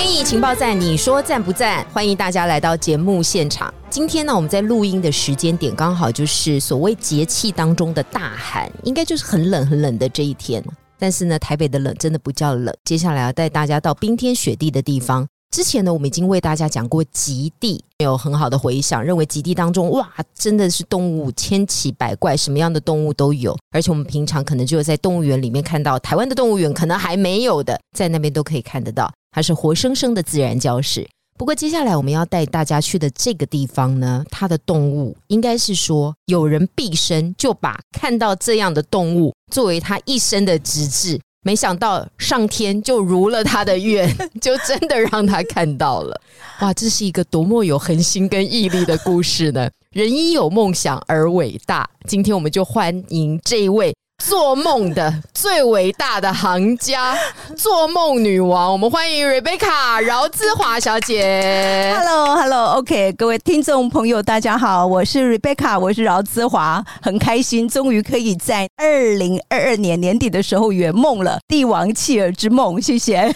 天意情报站，你说赞不赞？欢迎大家来到节目现场。今天呢，我们在录音的时间点刚好就是所谓节气当中的大寒，应该就是很冷很冷的这一天。但是呢，台北的冷真的不叫冷。接下来要带大家到冰天雪地的地方。之前呢，我们已经为大家讲过极地，有很好的回响，认为极地当中哇，真的是动物千奇百怪，什么样的动物都有。而且我们平常可能就在动物园里面看到，台湾的动物园可能还没有的，在那边都可以看得到，它是活生生的自然教室。不过接下来我们要带大家去的这个地方呢，它的动物应该是说，有人毕生就把看到这样的动物作为他一生的职志，没想到上天就如了他的愿，就真的让他看到了。哇，这是一个多么有恒心跟毅力的故事呢？人因有梦想而伟大。今天我们就欢迎这一位。做梦的最伟大的行家，做梦女王，我们欢迎 Rebecca 饶姿华小姐。Hello，Hello，OK，各位听众朋友，大家好，我是 Rebecca，我是饶姿华，很开心，终于可以在二零二二年年底的时候圆梦了，帝王企鹅之梦，谢谢。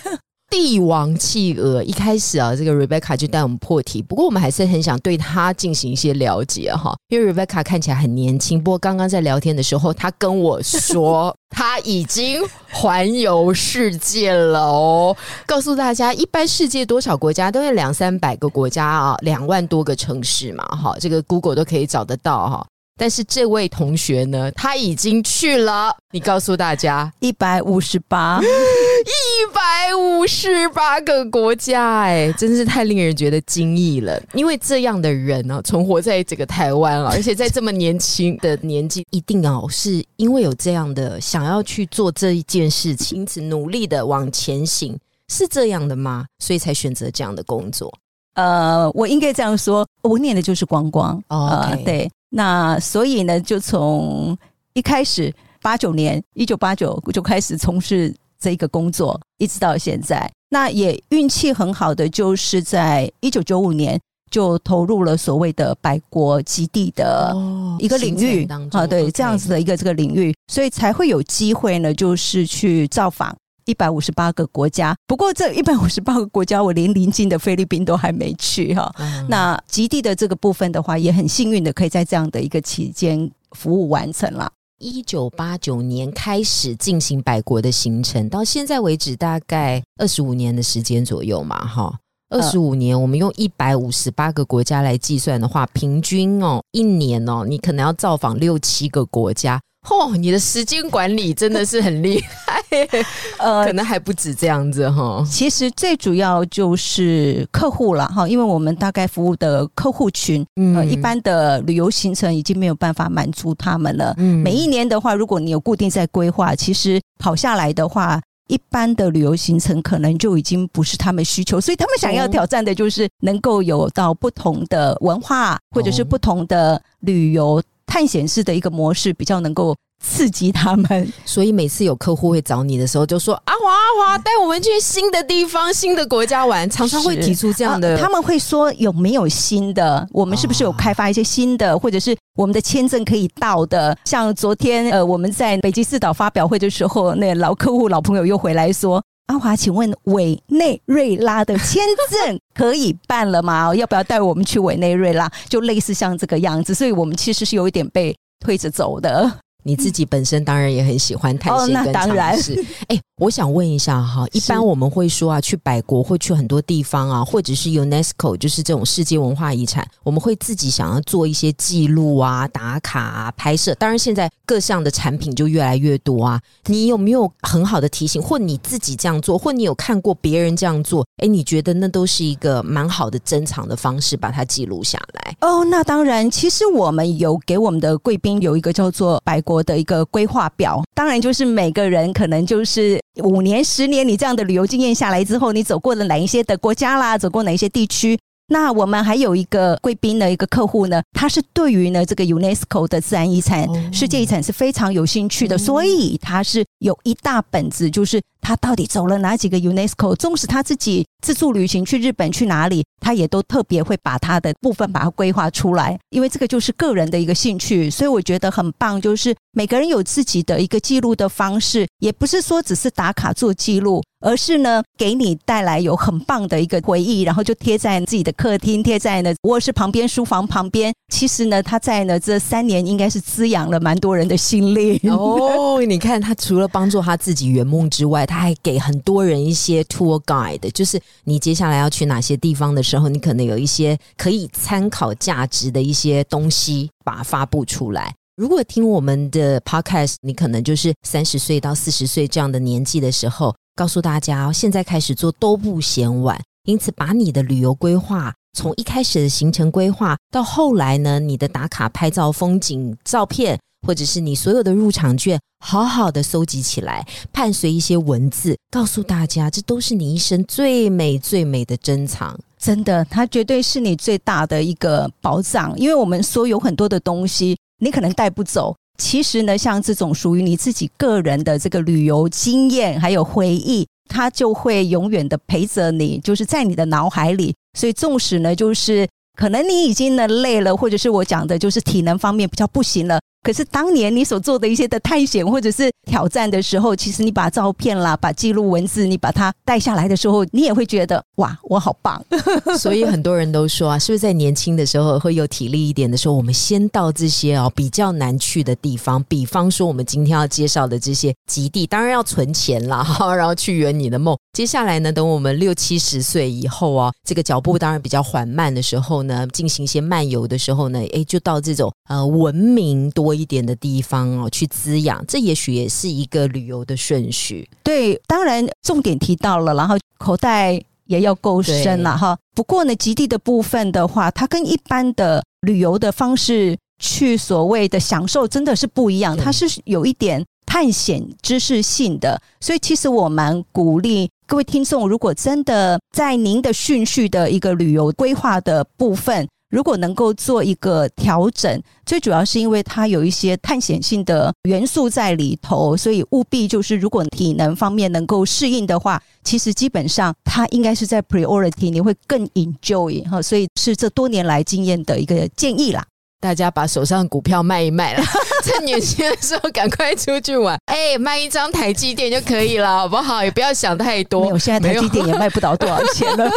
帝王企鹅一开始啊，这个 Rebecca 就带我们破题。不过我们还是很想对他进行一些了解哈，因为 Rebecca 看起来很年轻。不过刚刚在聊天的时候，他跟我说 他已经环游世界了哦。告诉大家，一般世界多少国家都有两三百个国家啊，两万多个城市嘛，哈，这个 Google 都可以找得到哈。但是这位同学呢，他已经去了。你告诉大家，一百五十八，一百五十八个国家，哎，真是太令人觉得惊异了。因为这样的人呢，存活在这个台湾，而且在这么年轻的年纪，一定哦，是因为有这样的想要去做这一件事情，因此努力的往前行，是这样的吗？所以才选择这样的工作。呃，我应该这样说，我念的就是观光哦，对。那所以呢，就从一开始八九年，一九八九就开始从事这个工作，一直到现在。那也运气很好的，就是在一九九五年就投入了所谓的百国极地的一个领域啊，对，这样子的一个这个领域，所以才会有机会呢，就是去造访。一百五十八个国家，不过这一百五十八个国家，我连邻近的菲律宾都还没去哈。那极地的这个部分的话，也很幸运的可以在这样的一个期间服务完成了。一九八九年开始进行百国的行程，到现在为止大概二十五年的时间左右嘛，哈，二十五年，我们用一百五十八个国家来计算的话，平均哦，一年哦，你可能要造访六七个国家。嚯，你的时间管理真的是很厉害，呃，可能还不止这样子哈。其实最主要就是客户了哈，因为我们大概服务的客户群，呃，一般的旅游行程已经没有办法满足他们了。嗯，每一年的话，如果你有固定在规划，其实跑下来的话，一般的旅游行程可能就已经不是他们需求，所以他们想要挑战的就是能够有到不同的文化，或者是不同的旅游。探险式的一个模式比较能够刺激他们，所以每次有客户会找你的时候，就说阿华阿华带我们去新的地方、新的国家玩，常常会提出这样的。他们会说有没有新的？我们是不是有开发一些新的，或者是我们的签证可以到的？像昨天呃，我们在北极四岛发表会的时候，那老客户、老朋友又回来说。阿华，请问委内瑞拉的签证可以办了吗？要不要带我们去委内瑞拉？就类似像这个样子，所以我们其实是有一点被推着走的。你自己本身当然也很喜欢探险跟尝试。哎，我想问一下哈，一般我们会说啊，去百国会去很多地方啊，或者是 UNESCO 就是这种世界文化遗产，我们会自己想要做一些记录啊、打卡啊、拍摄。当然，现在各项的产品就越来越多啊。你有没有很好的提醒，或你自己这样做，或你有看过别人这样做？哎，你觉得那都是一个蛮好的珍藏的方式，把它记录下来。哦，那当然，其实我们有给我们的贵宾有一个叫做百国。国的一个规划表，当然就是每个人可能就是五年、十年，你这样的旅游经验下来之后，你走过了哪一些的国家啦，走过哪一些地区，那我们还有一个贵宾的一个客户呢，他是对于呢这个 UNESCO 的自然遗产、世界遗产是非常有兴趣的，所以他是有一大本子，就是他到底走了哪几个 UNESCO，纵使他自己自助旅行去日本去哪里，他也都特别会把他的部分把它规划出来，因为这个就是个人的一个兴趣，所以我觉得很棒，就是每个人有自己的一个记录的方式，也不是说只是打卡做记录。而是呢，给你带来有很棒的一个回忆，然后就贴在自己的客厅，贴在呢卧室旁边、书房旁边。其实呢，他在呢这三年应该是滋养了蛮多人的心灵哦。你看，他除了帮助他自己圆梦之外，他还给很多人一些 tour guide，就是你接下来要去哪些地方的时候，你可能有一些可以参考价值的一些东西，把它发布出来。如果听我们的 podcast，你可能就是三十岁到四十岁这样的年纪的时候。告诉大家，现在开始做都不嫌晚。因此，把你的旅游规划从一开始的行程规划，到后来呢，你的打卡拍照、风景照片，或者是你所有的入场券，好好的收集起来，伴随一些文字，告诉大家，这都是你一生最美最美的珍藏。真的，它绝对是你最大的一个宝藏。因为我们说有很多的东西，你可能带不走。其实呢，像这种属于你自己个人的这个旅游经验，还有回忆，它就会永远的陪着你，就是在你的脑海里。所以，纵使呢，就是可能你已经呢累了，或者是我讲的，就是体能方面比较不行了。可是当年你所做的一些的探险或者是挑战的时候，其实你把照片啦、把记录文字你把它带下来的时候，你也会觉得哇，我好棒。所以很多人都说啊，是不是在年轻的时候会有体力一点的时候，我们先到这些哦比较难去的地方，比方说我们今天要介绍的这些极地，当然要存钱啦，哈，然后去圆你的梦。接下来呢，等我们六七十岁以后啊，这个脚步当然比较缓慢的时候呢，进行一些漫游的时候呢，哎，就到这种呃文明多。多一点的地方哦，去滋养，这也许也是一个旅游的顺序。对，当然重点提到了，然后口袋也要够深了哈。不过呢，极地的部分的话，它跟一般的旅游的方式去所谓的享受真的是不一样，它是有一点探险知识性的。所以，其实我蛮鼓励各位听众，如果真的在您的顺序的一个旅游规划的部分。如果能够做一个调整，最主要是因为它有一些探险性的元素在里头，所以务必就是如果体能方面能够适应的话，其实基本上它应该是在 priority，你会更 enjoy 哈，所以是这多年来经验的一个建议啦。大家把手上股票卖一卖了，趁年轻的时候赶快出去玩。哎，卖一张台积电就可以了，好不好？也不要想太多。我现在台积电也卖不到多少钱了。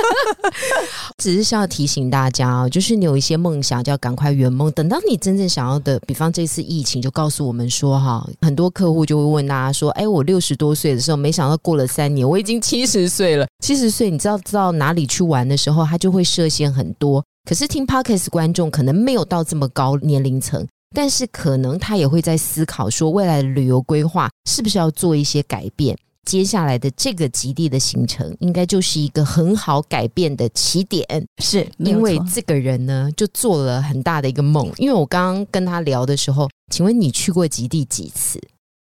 只是要提醒大家哦，就是你有一些梦想，就要赶快圆梦。等到你真正想要的，比方这次疫情，就告诉我们说哈，很多客户就会问大家说：“哎，我六十多岁的时候，没想到过了三年，我已经七十岁了。七十岁，你知道知道哪里去玩的时候，他就会设限很多。”可是听 podcast 观众可能没有到这么高年龄层，但是可能他也会在思考说，未来的旅游规划是不是要做一些改变？接下来的这个极地的行程，应该就是一个很好改变的起点。是因为这个人呢，就做了很大的一个梦。因为我刚刚跟他聊的时候，请问你去过极地几次？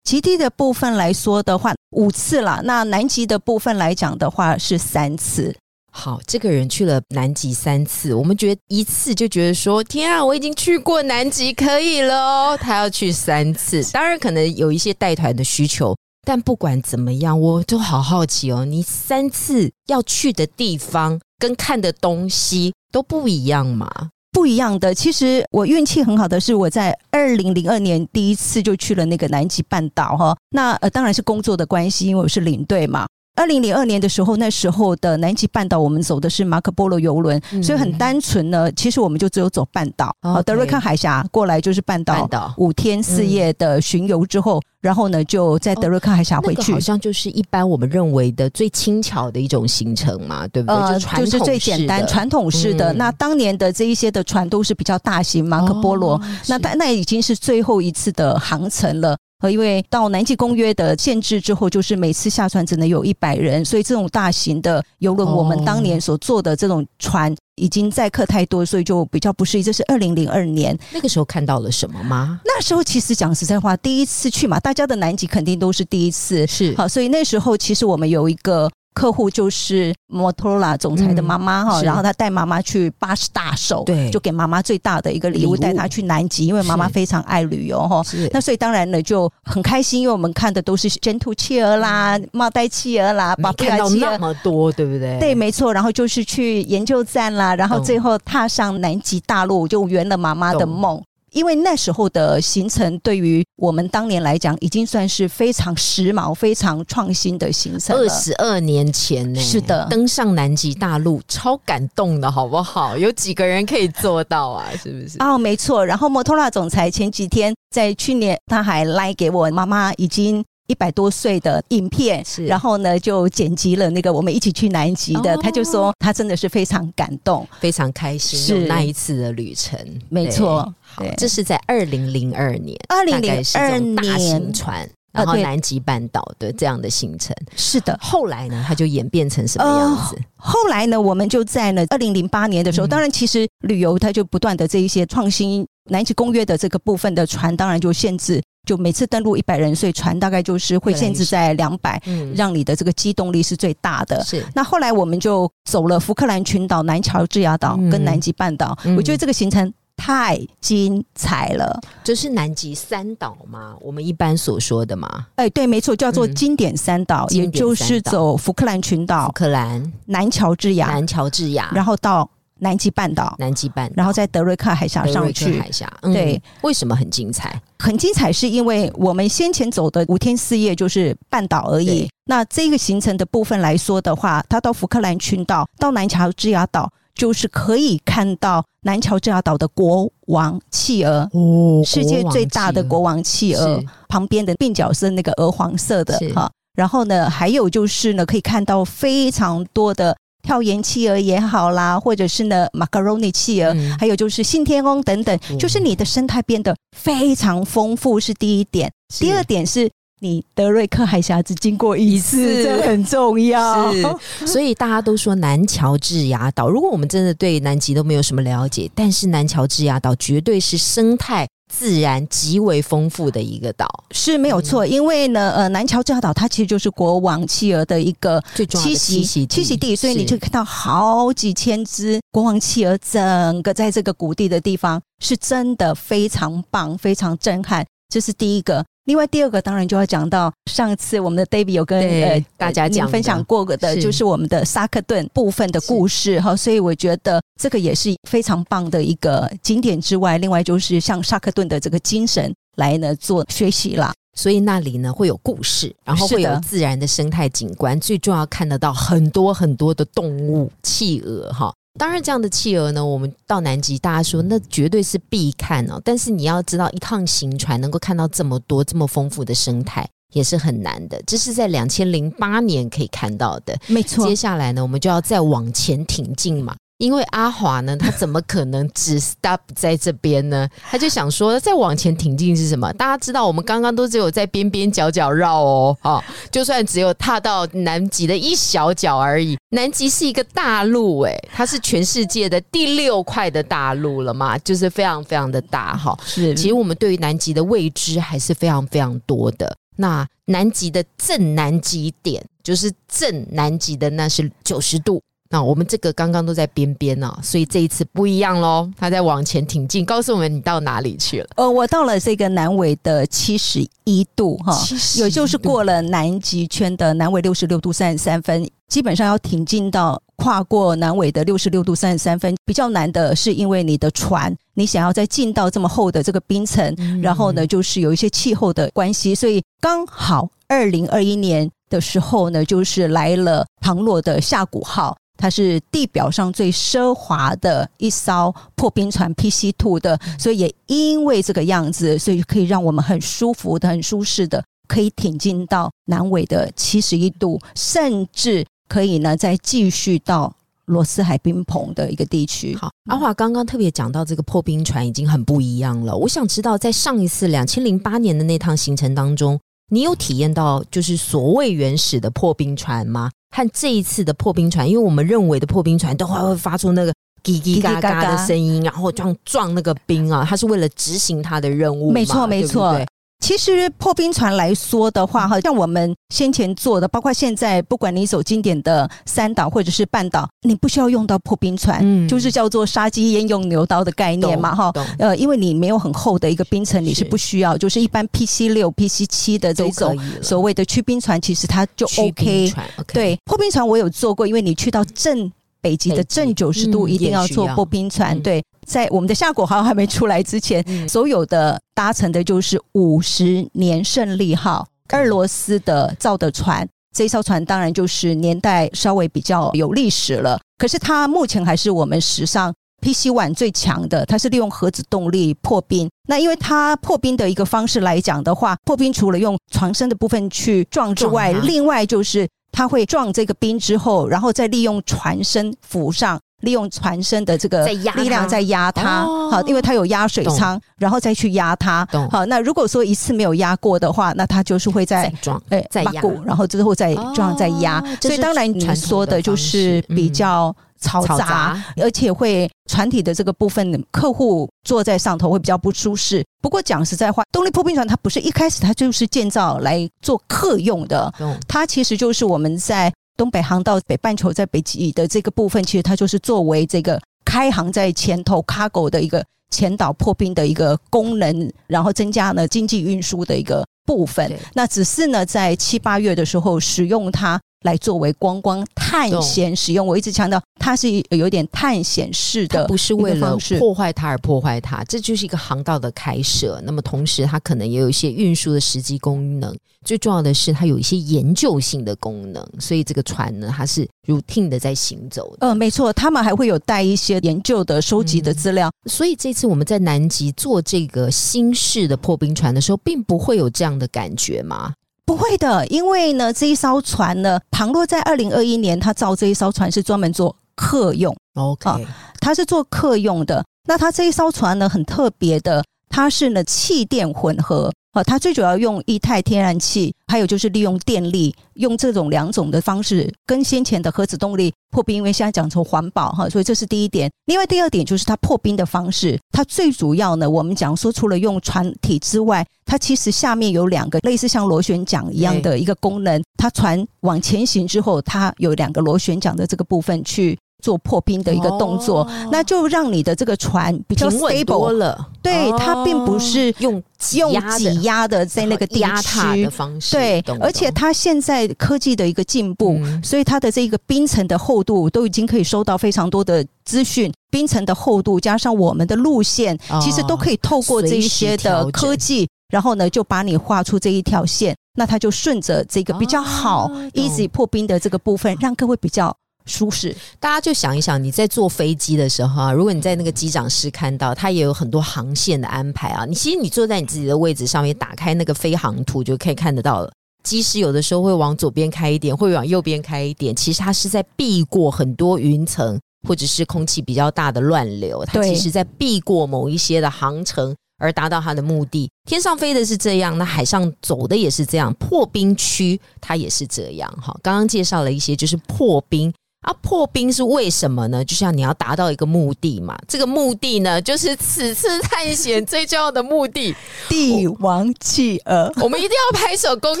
极地的部分来说的话，五次了。那南极的部分来讲的话，是三次。好，这个人去了南极三次，我们觉得一次就觉得说，天啊，我已经去过南极，可以了哦。他要去三次，当然可能有一些带团的需求，但不管怎么样，我都好好奇哦，你三次要去的地方跟看的东西都不一样吗？不一样的。其实我运气很好的是，我在二零零二年第一次就去了那个南极半岛哈。那呃，当然是工作的关系，因为我是领队嘛。二零零二年的时候，那时候的南极半岛，我们走的是马可波罗游轮，所以很单纯呢。其实我们就只有走半岛，德瑞克海峡过来就是半岛，五天四夜的巡游之后，然后呢就在德瑞克海峡回去，好像就是一般我们认为的最轻巧的一种行程嘛，对不对？就是最简单传统式的。那当年的这一些的船都是比较大型，马可波罗，那但那已经是最后一次的航程了。因为到南极公约的限制之后，就是每次下船只能有一百人，所以这种大型的游轮，我们当年所坐的这种船已经载客太多，所以就比较不适宜。这是二零零二年那个时候看到了什么吗？那时候其实讲实在话，第一次去嘛，大家的南极肯定都是第一次，是好，所以那时候其实我们有一个。客户就是摩托罗拉总裁的妈妈哈，然后他带妈妈去八十大寿，对，就给妈妈最大的一个礼物，带她去南极，因为妈妈非常爱旅游哈。那所以当然呢就很开心，因为我们看的都是真土企鹅啦、帽带企鹅啦，看到那么多，对不对？对，没错。然后就是去研究站啦，然后最后踏上南极大陆，就圆了妈妈的梦。因为那时候的行程对于我们当年来讲，已经算是非常时髦、非常创新的行程二十二年前呢，是的，登上南极大陆，超感动的，好不好？有几个人可以做到啊？是不是？哦，没错。然后摩托罗拉总裁前几天在去年，他还来给我妈妈已经。一百多岁的影片，然后呢就剪辑了那个我们一起去南极的，他就说他真的是非常感动，非常开心，是。那一次的旅程，没错。这是在二零零二年，二零零二年。船，然后南极半岛的这样的行程，是的。后来呢，它就演变成什么样子？后来呢，我们就在呢二零零八年的时候，当然其实旅游它就不断的这一些创新，南极公约的这个部分的船，当然就限制。就每次登陆一百人，所以船大概就是会限制在两百，让你的这个机动力是最大的。是。那后来我们就走了福克兰群岛、南乔治亚岛跟南极半岛，我觉得这个行程太精彩了。这是南极三岛吗？我们一般所说的吗？哎，对，没错，叫做经典三岛，也就是走福克兰群岛、福克兰、南乔治亚、南乔治亚，然后到。南极半岛，南极半，然后在德瑞克海峡上去。海峡，对，为什么很精彩？很精彩，是因为我们先前走的五天四夜就是半岛而已。那这个行程的部分来说的话，它到福克兰群岛，到南乔治亚岛，就是可以看到南乔治亚岛的国王企鹅，哦，世界最大的国王企鹅，旁边的鬓角是那个鹅黄色的哈。然后呢，还有就是呢，可以看到非常多的。跳岩企鹅也好啦，或者是呢，macaroni 企鹅，还有就是信天翁等等，就是你的生态变得非常丰富，是第一点。第二点是你德瑞克海峡只经过一次，这很重要。是，所以大家都说南乔治亚岛，如果我们真的对南极都没有什么了解，但是南乔治亚岛绝对是生态。自然极为丰富的一个岛。是没有错，因为呢，呃，南乔治亚岛它其实就是国王企鹅的一个栖息栖息地，所以你就看到好几千只国王企鹅，整个在这个谷地的地方，是真的非常棒，非常震撼。这是第一个。另外第二个当然就要讲到上次我们的 David 有跟呃大家讲分享过的，就是我们的萨克顿部分的故事哈，所以我觉得这个也是非常棒的一个景点之外，另外就是像萨克顿的这个精神来呢做学习啦。所以那里呢会有故事，然后会有自然的生态景观，最重要看得到很多很多的动物，企鹅哈。当然，这样的企鹅呢，我们到南极，大家说那绝对是必看哦。但是你要知道，一趟行船能够看到这么多这么丰富的生态，也是很难的。这是在两千零八年可以看到的，没错。接下来呢，我们就要再往前挺进嘛。因为阿华呢，他怎么可能只 stop 在这边呢？他就想说，再往前挺进是什么？大家知道，我们刚刚都只有在边边角角绕哦，哈，就算只有踏到南极的一小角而已。南极是一个大陆，哎，它是全世界的第六块的大陆了嘛，就是非常非常的大，哈。是，其实我们对于南极的未知还是非常非常多的。那南极的正南极点，就是正南极的，那是九十度。那我们这个刚刚都在边边呢，所以这一次不一样喽。他在往前挺进，告诉我们你到哪里去了？呃，我到了这个南纬的七十一度哈，也就是过了南极圈的南纬六十六度三十三分，基本上要挺进到跨过南纬的六十六度三十三分，比较难的是因为你的船，你想要再进到这么厚的这个冰层，然后呢，就是有一些气候的关系，所以刚好二零二一年的时候呢，就是来了庞洛的下谷号。它是地表上最奢华的一艘破冰船 PC Two 的，所以也因为这个样子，所以可以让我们很舒服的、很舒适的，可以挺进到南纬的七十一度，甚至可以呢再继续到罗斯海冰棚的一个地区。好，阿华刚刚特别讲到这个破冰船已经很不一样了。我想知道，在上一次两千零八年的那趟行程当中，你有体验到就是所谓原始的破冰船吗？和这一次的破冰船，因为我们认为的破冰船都还会发出那个叽叽嘎嘎的声音，然后撞撞那个冰啊，它是为了执行它的任务。没错，没错。其实破冰船来说的话，哈，像我们先前做的，包括现在，不管你走经典的三岛或者是半岛，你不需要用到破冰船，嗯，就是叫做杀鸡焉用牛刀的概念嘛，哈，呃，因为你没有很厚的一个冰层，你是不需要，就是一般 PC 六、PC 七的这种所谓的驱冰船，其实它就 OK。对，破冰船我有做过，因为你去到正北极的正九十度，一定要坐破冰船，对。在我们的夏果号还没出来之前，所有的搭乘的就是五十年胜利号，俄罗斯的造的船。这艘船当然就是年代稍微比较有历史了，可是它目前还是我们史上 PC One 最强的。它是利用核子动力破冰。那因为它破冰的一个方式来讲的话，破冰除了用船身的部分去撞之外，另外就是它会撞这个冰之后，然后再利用船身浮上。利用船身的这个力量在压它，好，因为它有压水舱，然后再去压它。好，那如果说一次没有压过的话，那它就是会在撞，哎，再压，然后之后再撞再压。所以当然你说的就是比较嘈杂，而且会船体的这个部分，客户坐在上头会比较不舒适。不过讲实在话，动力破冰船它不是一开始它就是建造来做客用的，它其实就是我们在。东北航道北半球在北极的这个部分，其实它就是作为这个开航在前头 cargo 的一个前岛破冰的一个功能，然后增加了经济运输的一个部分。那只是呢，在七八月的时候使用它。来作为观光探险使用，我一直强调它是有点探险式的，不是为了破坏它而破坏它，这就是一个航道的开设。那么同时，它可能也有一些运输的实际功能。最重要的是，它有一些研究性的功能。所以这个船呢，它是 routine 的在行走。嗯，没错，他们还会有带一些研究的、收集的资料。所以这次我们在南极做这个新式的破冰船的时候，并不会有这样的感觉吗？不会的，因为呢，这一艘船呢，倘若在二零二一年他造这一艘船是专门做客用，OK，它是做客用的。那他这一艘船呢，很特别的，它是呢气电混合。哦，它最主要用液态天然气，还有就是利用电力，用这种两种的方式，跟先前的核子动力破冰，因为现在讲从环保哈，所以这是第一点。另外第二点就是它破冰的方式，它最主要呢，我们讲说除了用船体之外，它其实下面有两个类似像螺旋桨一样的一个功能，它船往前行之后，它有两个螺旋桨的这个部分去。做破冰的一个动作，那就让你的这个船比较 stable 了。对，它并不是用用挤压的在那个压踏的方式。对，而且它现在科技的一个进步，所以它的这个冰层的厚度都已经可以收到非常多的资讯。冰层的厚度加上我们的路线，其实都可以透过这一些的科技，然后呢就把你画出这一条线。那它就顺着这个比较好 easy 破冰的这个部分，让各位比较。舒适，大家就想一想，你在坐飞机的时候啊，如果你在那个机长室看到，它也有很多航线的安排啊。你其实你坐在你自己的位置上面，打开那个飞航图就可以看得到了。机师有的时候会往左边开一点，会往右边开一点，其实它是在避过很多云层或者是空气比较大的乱流，它其实在避过某一些的航程而达到它的目的。天上飞的是这样，那海上走的也是这样。破冰区它也是这样哈。刚刚介绍了一些，就是破冰。啊，破冰是为什么呢？就像你要达到一个目的嘛，这个目的呢，就是此次探险最重要的目的——帝王企鹅。我们一定要拍手恭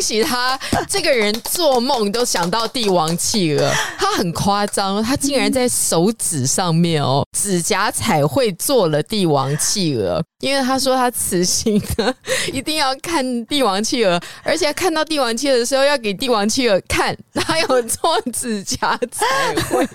喜他，这个人做梦都想到帝王企鹅，他很夸张，他竟然在手指上面哦，指甲彩绘做了帝王企鹅。因为他说他此行呢一定要看帝王企鹅，而且看到帝王企鹅的时候要给帝王企鹅看，他有做指甲彩绘，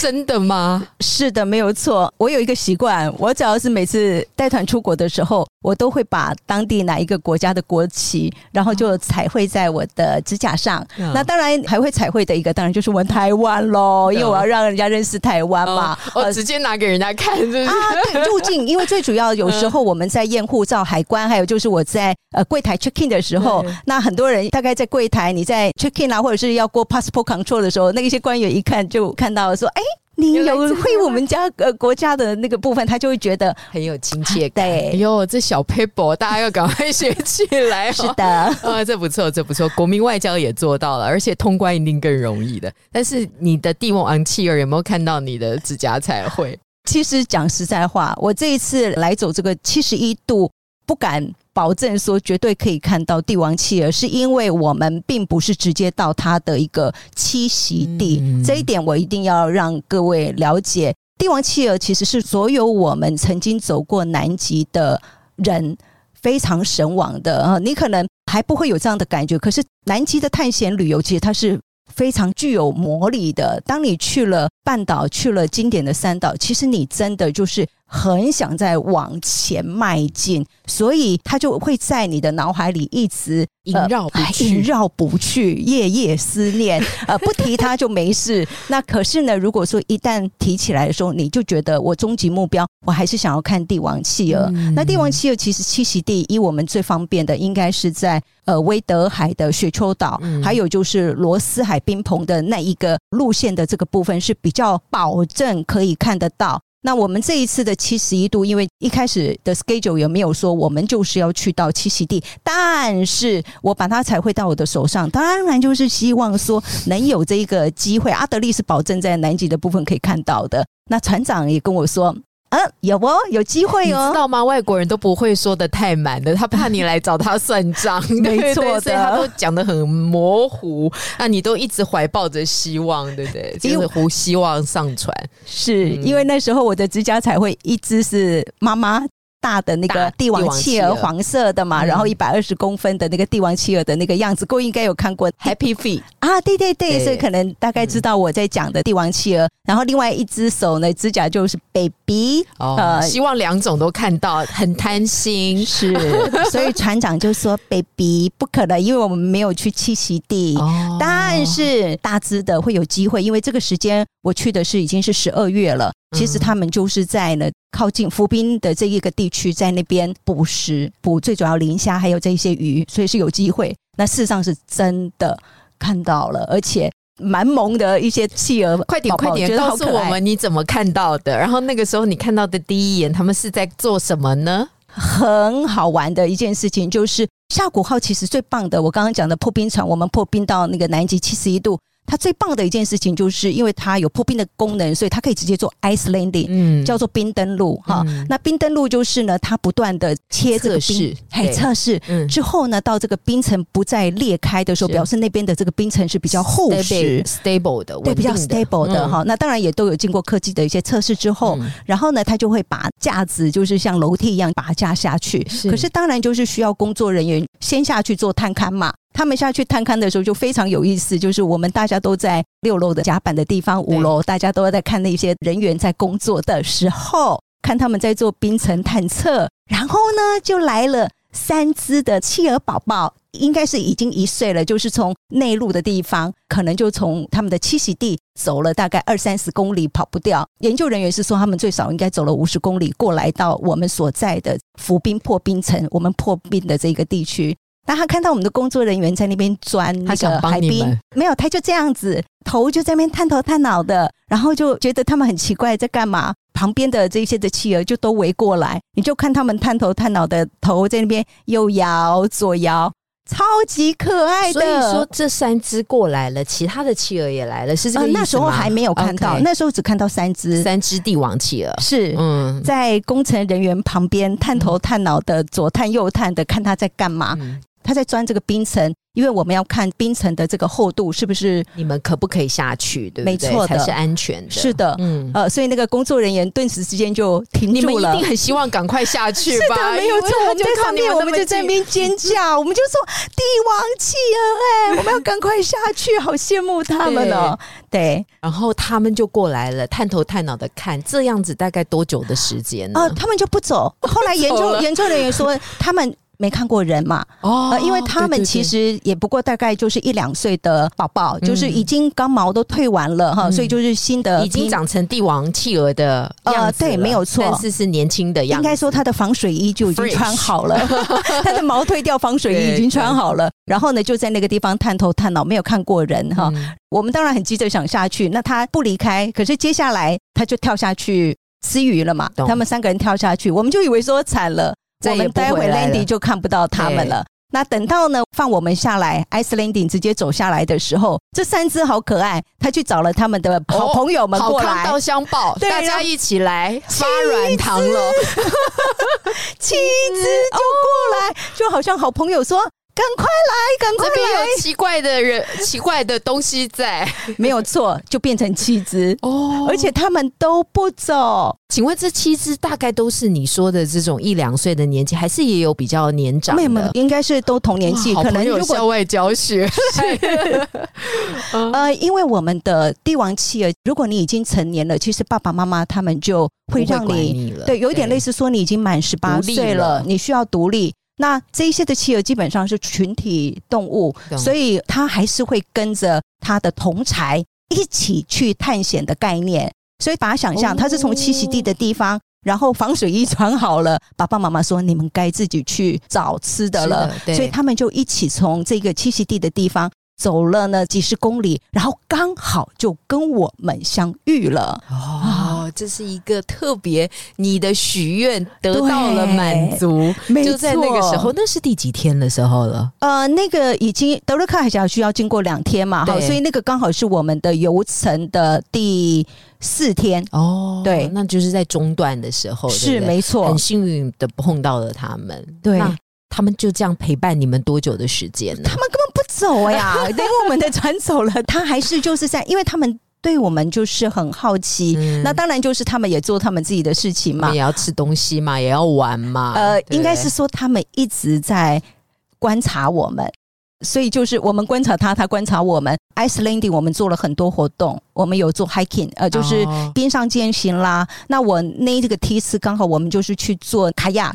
真的吗？是的，没有错。我有一个习惯，我只要是每次带团出国的时候。我都会把当地哪一个国家的国旗，然后就彩绘在我的指甲上。那当然还会彩绘的一个，当然就是我们台湾喽，因为我要让人家认识台湾嘛。哦，直接拿给人家看，就是啊，对，入境。因为最主要有时候我们在验护照、海关，还有就是我在呃柜台 check in 的时候，那很多人大概在柜台你在 check in 啊，或者是要过 passport control 的时候，那一些官员一看就看到说，哎。你有会我们家呃国家的那个部分，他就会觉得很有亲切感。对，哎呦，这小 paper 大家要赶快学起来。是的，啊，这不错，这不错，国民外交也做到了，而且通关一定更容易的。但是你的帝王昂企鹅有没有看到你的指甲彩绘？其实讲实在话，我这一次来走这个七十一度，不敢保证说绝对可以看到帝王企鹅，是因为我们并不是直接到它的一个栖息地，这一点我一定要让各位了解。帝王企鹅其实是所有我们曾经走过南极的人非常神往的啊！你可能还不会有这样的感觉，可是南极的探险旅游其实它是非常具有魔力的。当你去了半岛，去了经典的三岛，其实你真的就是。很想再往前迈进，所以他就会在你的脑海里一直萦绕不去，萦绕不去，夜夜思念。呃，不提它就没事。那可是呢，如果说一旦提起来的时候，你就觉得我终极目标，我还是想要看帝王企鹅。那帝王企鹅其实栖息地，以我们最方便的，应该是在呃威德海的雪丘岛，还有就是罗斯海冰棚的那一个路线的这个部分是比较保证可以看得到。那我们这一次的七十一度，因为一开始的 schedule 也没有说我们就是要去到栖息地，但是我把它彩绘到我的手上，当然就是希望说能有这一个机会。阿德利是保证在南极的部分可以看到的。那船长也跟我说。嗯，有哦，有机会哦，知道吗？外国人都不会说的太满的，他怕你来找他算账，没错，所以他都讲的很模糊。那你都一直怀抱着希望，对不对？就是胡希望上传，是因为那时候我的指甲彩绘一直是妈妈。大的那个帝王企鹅，黄色的嘛，然后一百二十公分的那个帝王企鹅的那个样子，各位应该有看过 Happy Feet 啊，对对对，所以可能大概知道我在讲的帝王企鹅。然后另外一只手呢，指甲就是 Baby，呃，希望两种都看到，很贪心。是，所以船长就说 Baby 不可能，因为我们没有去栖息地，但是大只的会有机会，因为这个时间我去的是已经是十二月了。其实他们就是在呢靠近浮冰的这一个地区，在那边捕食，捕最主要磷虾，还有这些鱼，所以是有机会。那事实上是真的看到了，而且蛮萌的一些企鹅。快点快点，告诉我们你怎么看到的？然后那个时候你看到的第一眼，他们是在做什么呢？很好玩的一件事情就是下古号，其实最棒的，我刚刚讲的破冰船，我们破冰到那个南极七十一度。它最棒的一件事情，就是因为它有破冰的功能，所以它可以直接做 ice landing，嗯，叫做冰登陆哈。那冰登陆就是呢，它不断的切这个冰，哎，测试之后呢，到这个冰层不再裂开的时候，表示那边的这个冰层是比较厚实、stable 的，对，比较 stable 的哈。那当然也都有经过科技的一些测试之后，然后呢，它就会把架子就是像楼梯一样把它架下去。可是当然就是需要工作人员先下去做探勘嘛。他们下去探勘的时候就非常有意思，就是我们大家都在六楼的甲板的地方，五楼大家都在看那些人员在工作的时候，看他们在做冰层探测，然后呢就来了三只的企鹅宝宝，应该是已经一岁了，就是从内陆的地方，可能就从他们的栖息地走了大概二三十公里，跑不掉。研究人员是说，他们最少应该走了五十公里过来到我们所在的浮冰破冰层，我们破冰的这个地区。那他看到我们的工作人员在那边钻那个海滨，没有，他就这样子头就在那边探头探脑的，然后就觉得他们很奇怪在干嘛。旁边的这些的企鹅就都围过来，你就看他们探头探脑的头在那边右摇左摇，超级可爱的。所以说这三只过来了，其他的企鹅也来了，是这个意思那时候还没有看到，那时候只看到三只，三只帝王企鹅。是嗯，在工程人员旁边探头探脑的左探右探的看他在干嘛。他在钻这个冰层，因为我们要看冰层的这个厚度是不是你们可不可以下去，对不对？没错，才是安全的。是的，嗯，呃，所以那个工作人员顿时之间就停住了。一定很希望赶快下去吧？是的，没有错。我们在上面，我们就在那边尖叫，我们就说帝王企鹅，哎，我们要赶快下去，好羡慕他们哦。对，然后他们就过来了，探头探脑的看，这样子大概多久的时间呢？他们就不走。后来研究研究人员说，他们。没看过人嘛？哦，因为他们其实也不过大概就是一两岁的宝宝，就是已经刚毛都退完了哈，所以就是新的已经长成帝王企鹅的样子对，没有错，但是是年轻的样子。应该说他的防水衣就已经穿好了，他的毛退掉，防水衣已经穿好了。然后呢，就在那个地方探头探脑，没有看过人哈。我们当然很急着想下去，那他不离开，可是接下来他就跳下去吃鱼了嘛。他们三个人跳下去，我们就以为说惨了。我们待会 Landy 就看不到他们了。那等到呢放我们下来，Ice Landing 直接走下来的时候，这三只好可爱，他去找了他们的好朋友们过来，到相报，大家一起来发软糖了，七只就过来，就好像好朋友说。赶快来，赶快来！有奇怪的人、奇怪的东西在，没有错，就变成七只哦，而且他们都不走。请问这七只大概都是你说的这种一两岁的年纪，还是也有比较年长的？应该是都同年纪，可能有校外教学。呃，因为我们的帝王企鹅，如果你已经成年了，其实爸爸妈妈他们就会让你对，有一点类似说你已经满十八岁了，你需要独立。那这些的企鹅基本上是群体动物，所以它还是会跟着它的同才一起去探险的概念。所以把它想象，它是从栖息地的地方，然后防水衣穿好了，爸爸妈妈说你们该自己去找吃的了，所以他们就一起从这个栖息地的地方。走了呢几十公里，然后刚好就跟我们相遇了。哦，这是一个特别，你的许愿得到了满足。就在那个时候，那是第几天的时候了？呃，那个已经德勒克海峡需要经过两天嘛，好，所以那个刚好是我们的游程的第四天。哦，对，那就是在中段的时候，是没错，很幸运的碰到了他们。对。他们就这样陪伴你们多久的时间呢？他们根本不走呀，等我们的船走了，他还是就是在，因为他们对我们就是很好奇。那当然就是他们也做他们自己的事情嘛，也要吃东西嘛，也要玩嘛。呃，应该是说他们一直在观察我们，所以就是我们观察他，他观察我们。Ice Landing 我们做了很多活动，我们有做 hiking，呃，就是冰上践行啦。那我那这个梯次刚好我们就是去做卡亚。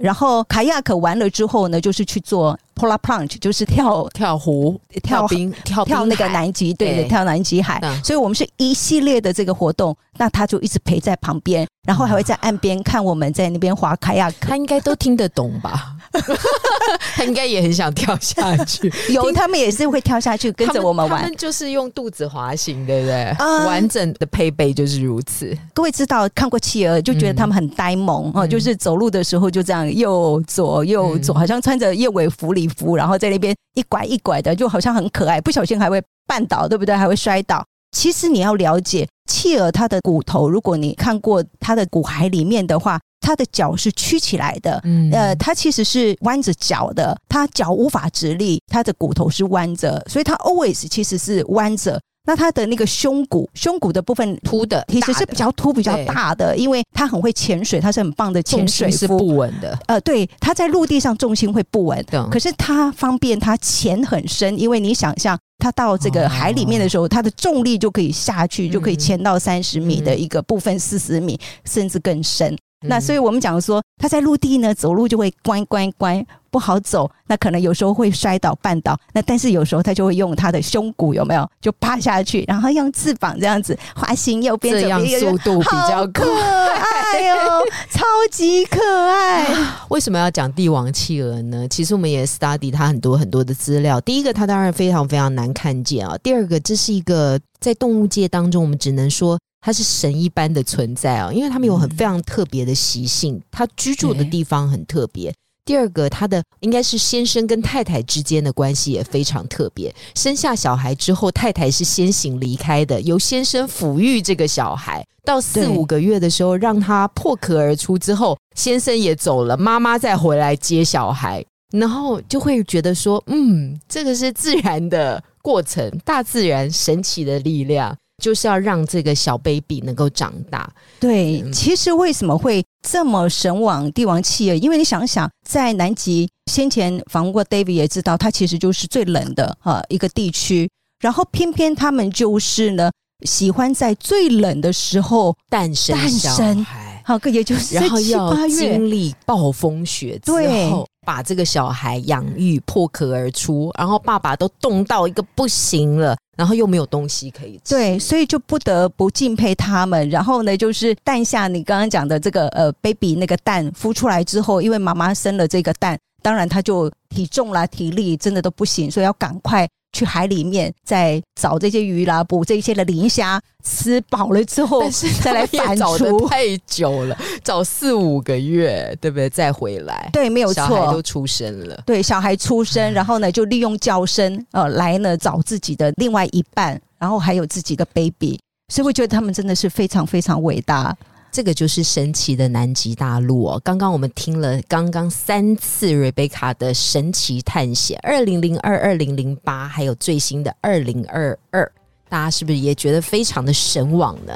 然后卡亚克完了之后呢，就是去做 polar plunge，就是跳跳湖、跳冰、跳跳那个南极，对对，跳南极海。所以我们是一系列的这个活动，那他就一直陪在旁边，然后还会在岸边看我们在那边划开呀。他应该都听得懂吧？他应该也很想跳下去。有他们也是会跳下去跟着我们玩，他们就是用肚子滑行，对不对？完整的配备就是如此。各位知道看过企鹅，就觉得他们很呆萌哦，就是走路的时候就这样右左右左，好像穿着燕尾服礼服，然后在那边一拐一拐的，就好像很可爱。不小心还会绊倒，对不对？还会摔倒。其实你要了解企鹅它的骨头，如果你看过它的骨骸里面的话。它的脚是曲起来的，嗯呃，它其实是弯着脚的，它脚无法直立，它的骨头是弯着，所以它 always 其实是弯着。那它的那个胸骨，胸骨的部分凸的，其实是比较凸、比较大的，因为它很会潜水，它是很棒的潜水是不稳的。呃，对，它在陆地上重心会不稳，可是它方便它潜很深，因为你想象它到这个海里面的时候，它的重力就可以下去，就可以潜到三十米的一个部分，四十米甚至更深。那所以我们讲说，他在陆地呢走路就会乖乖乖不好走，那可能有时候会摔倒绊倒。那但是有时候他就会用他的胸骨有没有就趴下去，然后用翅膀这样子滑行右边，这样速度比较可爱哦，超级可爱。为什么要讲帝王企鹅呢？其实我们也 study 它很多很多的资料。第一个，它当然非常非常难看见啊。第二个，这是一个在动物界当中，我们只能说。它是神一般的存在啊，因为他们有很非常特别的习性，它居住的地方很特别。第二个，他的应该是先生跟太太之间的关系也非常特别。生下小孩之后，太太是先行离开的，由先生抚育这个小孩，到四五个月的时候，让他破壳而出之后，先生也走了，妈妈再回来接小孩，然后就会觉得说，嗯，这个是自然的过程，大自然神奇的力量。就是要让这个小 baby 能够长大。对，其实为什么会这么神往帝王企业？因为你想想，在南极先前访问过 David 也知道，它其实就是最冷的啊一个地区。然后偏偏他们就是呢，喜欢在最冷的时候诞生诞生。好，也就是然后要经历暴风雪之后，把这个小孩养育破壳而出，然后爸爸都冻到一个不行了，然后又没有东西可以吃，对，所以就不得不敬佩他们。然后呢，就是蛋下你刚刚讲的这个呃，baby 那个蛋孵出来之后，因为妈妈生了这个蛋，当然他就体重啦、体力真的都不行，所以要赶快去海里面再找这些鱼啦，捕这些的磷虾，吃饱了之后再来反刍。太久了，找四五个月，对不对？再回来，对，没有错，都出生了。对，小孩出生，然后呢，就利用叫声呃来呢找自己的另外一半，然后还有自己的 baby，所以我觉得他们真的是非常非常伟大。这个就是神奇的南极大陆哦！刚刚我们听了刚刚三次瑞贝卡的神奇探险，二零零二、二零零八，还有最新的二零二二，大家是不是也觉得非常的神往呢？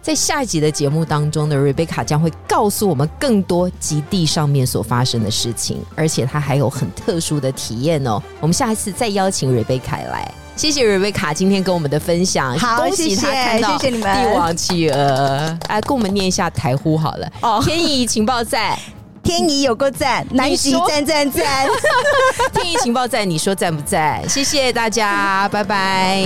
在下一集的节目当中呢，瑞贝卡将会告诉我们更多极地上面所发生的事情，而且他还有很特殊的体验哦。我们下一次再邀请瑞贝卡来。谢谢瑞贝卡今天跟我们的分享，好，恭喜他看到帝王企鹅，哎，跟我们念一下台呼好了。哦，天意情报站，天意有个赞，南极赞赞赞，天意情报站，你说赞不赞？谢谢大家，拜拜。